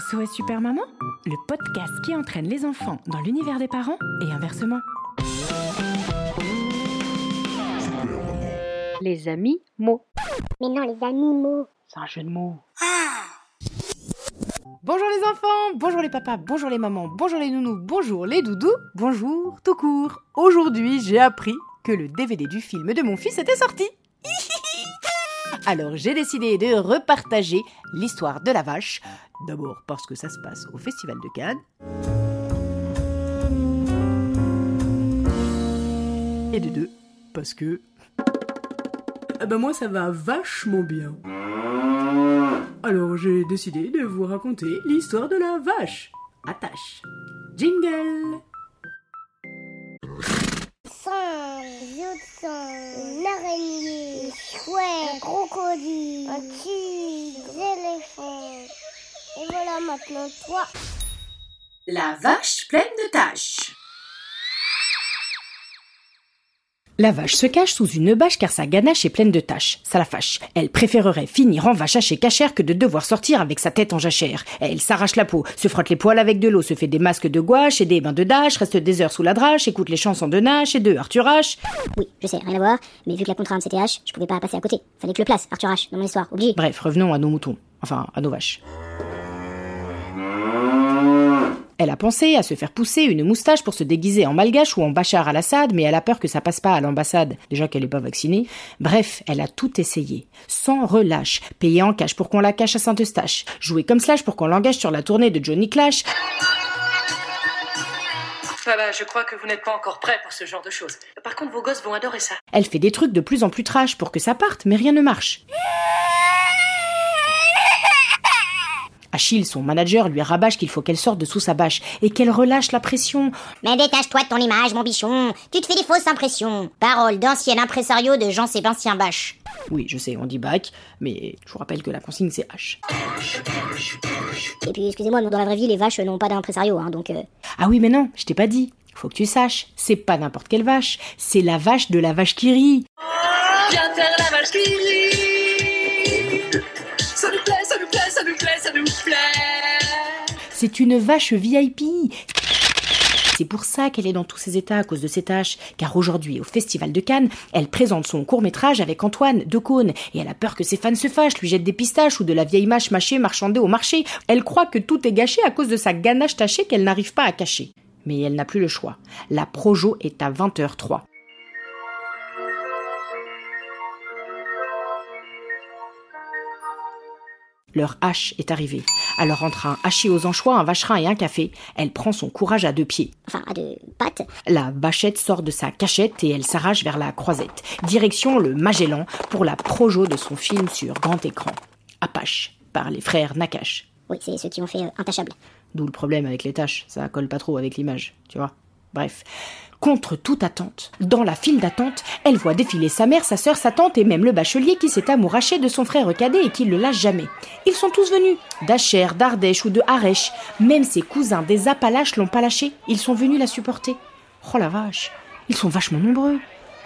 SOS Super Maman, le podcast qui entraîne les enfants dans l'univers des parents et inversement. Les amis mots. Mais non, les animaux. C'est un jeu de mots. Bonjour les enfants, bonjour les papas, bonjour les mamans, bonjour les nounous, bonjour les doudous, bonjour tout court. Aujourd'hui, j'ai appris que le DVD du film de mon fils était sorti. Alors j'ai décidé de repartager l'histoire de la vache. D'abord parce que ça se passe au Festival de Cannes. Et de deux, parce que... Ah bah moi ça va vachement bien. Alors j'ai décidé de vous raconter l'histoire de la vache. Attache. Jingle crocodile, un tigre, des éléphants. Et voilà maintenant toi. La vache pleine de taches. La vache se cache sous une bâche car sa ganache est pleine de taches. Ça la fâche. Elle préférerait finir en vache hachée cachère que de devoir sortir avec sa tête en jachère. Elle s'arrache la peau, se frotte les poils avec de l'eau, se fait des masques de gouache et des bains de dash, reste des heures sous la drache, écoute les chansons de Nash et de Arthur H. Oui, je sais, rien à voir, mais vu que la contrainte c'était H, je pouvais pas passer à côté. Fallait que je le place, Arthur H, dans mon histoire, obligé. Bref, revenons à nos moutons. Enfin, à nos vaches. Elle a pensé à se faire pousser une moustache pour se déguiser en malgache ou en Bachar al-Assad, mais elle a peur que ça passe pas à l'ambassade, déjà qu'elle est pas vaccinée. Bref, elle a tout essayé. Sans relâche. Payer en cash pour qu'on la cache à Saint-Eustache. Jouer comme Slash pour qu'on l'engage sur la tournée de Johnny Clash. Ah bah, je crois que vous n'êtes pas encore prêt pour ce genre de choses. Par contre, vos gosses vont adorer ça. Elle fait des trucs de plus en plus trash pour que ça parte, mais rien ne marche. Achille, son manager, lui rabâche qu'il faut qu'elle sorte de sous sa bâche et qu'elle relâche la pression. Mais détache-toi de ton image, mon bichon. Tu te fais des fausses impressions. Parole d'ancien impresario de Jean-Sébastien Bach. Oui, je sais, on dit bac, mais je vous rappelle que la consigne c'est H. Et puis, excusez-moi, dans la vraie vie, les vaches n'ont pas d'impresario, hein, donc... euh, Ah oui, mais non, je t'ai pas dit. Faut que tu saches, c'est pas n'importe quelle vache, c'est la vache de la vache qui rit. Viens faire la vache qui rit. C'est une vache VIP. C'est pour ça qu'elle est dans tous ces états à cause de ses tâches. Car aujourd'hui, au Festival de Cannes, elle présente son court-métrage avec Antoine Decaune. Et elle a peur que ses fans se fâchent, lui jettent des pistaches ou de la vieille mâche mâchée marchandée au marché. Elle croit que tout est gâché à cause de sa ganache tachée qu'elle n'arrive pas à cacher. Mais elle n'a plus le choix. La projo est à 20h03. Leur hache est arrivée. Alors entre un hachis aux anchois, un vacherin et un café, elle prend son courage à deux pieds. Enfin, à deux pattes. La vachette sort de sa cachette et elle s'arrache vers la croisette. Direction le Magellan pour la projo de son film sur grand écran. Apache, par les frères Nakash. Oui, c'est ceux qui ont fait euh, Intachable. D'où le problème avec les tâches, ça colle pas trop avec l'image, tu vois. Bref. Contre toute attente, dans la file d'attente, elle voit défiler sa mère, sa sœur, sa tante et même le bachelier qui s'est amouraché de son frère cadet et qui le lâche jamais. Ils sont tous venus, d'Acher, d'Ardèche ou de Harèche. Même ses cousins des Appalaches l'ont pas lâché, ils sont venus la supporter. Oh la vache, ils sont vachement nombreux.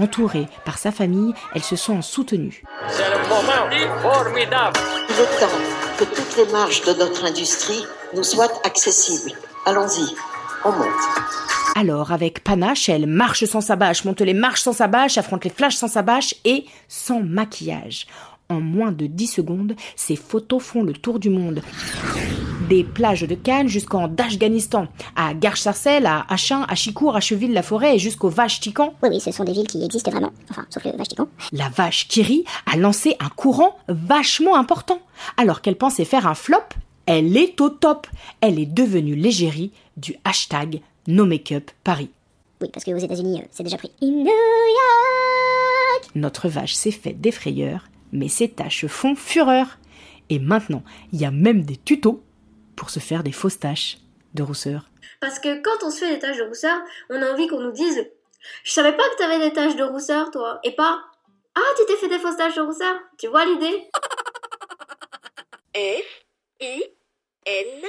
Entourée par sa famille, elle se sent soutenue. C'est le moment formidable. Il est temps que toutes les marges de notre industrie nous soient accessibles. Allons-y, on monte. Alors, avec panache, elle marche sans sa bâche, monte les marches sans sa bâche, affronte les flashs sans sa bâche et sans maquillage. En moins de 10 secondes, ses photos font le tour du monde. Des plages de Cannes jusqu'en Afghanistan, à Garches-Sarcelles, à Achin, à Chicourt, à Cheville-la-Forêt et jusqu'au Vache-Tican. Oui, oui, ce sont des villes qui existent vraiment. Enfin, sauf le Vache-Tican. La vache Kiri a lancé un courant vachement important. Alors qu'elle pensait faire un flop, elle est au top. Elle est devenue l'égérie du hashtag No Make Up Paris. Oui, parce qu'aux États-Unis, euh, c'est déjà pris. In New York Notre vache s'est fait des frayeurs, mais ses taches font fureur. Et maintenant, il y a même des tutos pour se faire des fausses taches de rousseur. Parce que quand on se fait des taches de rousseur, on a envie qu'on nous dise Je savais pas que t'avais des taches de rousseur, toi. Et pas Ah, tu t'es fait des fausses taches de rousseur. Tu vois l'idée? F, I, N.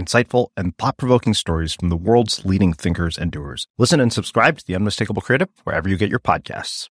insightful, and thought provoking stories from the world's leading thinkers and doers. Listen and subscribe to The Unmistakable Creative wherever you get your podcasts.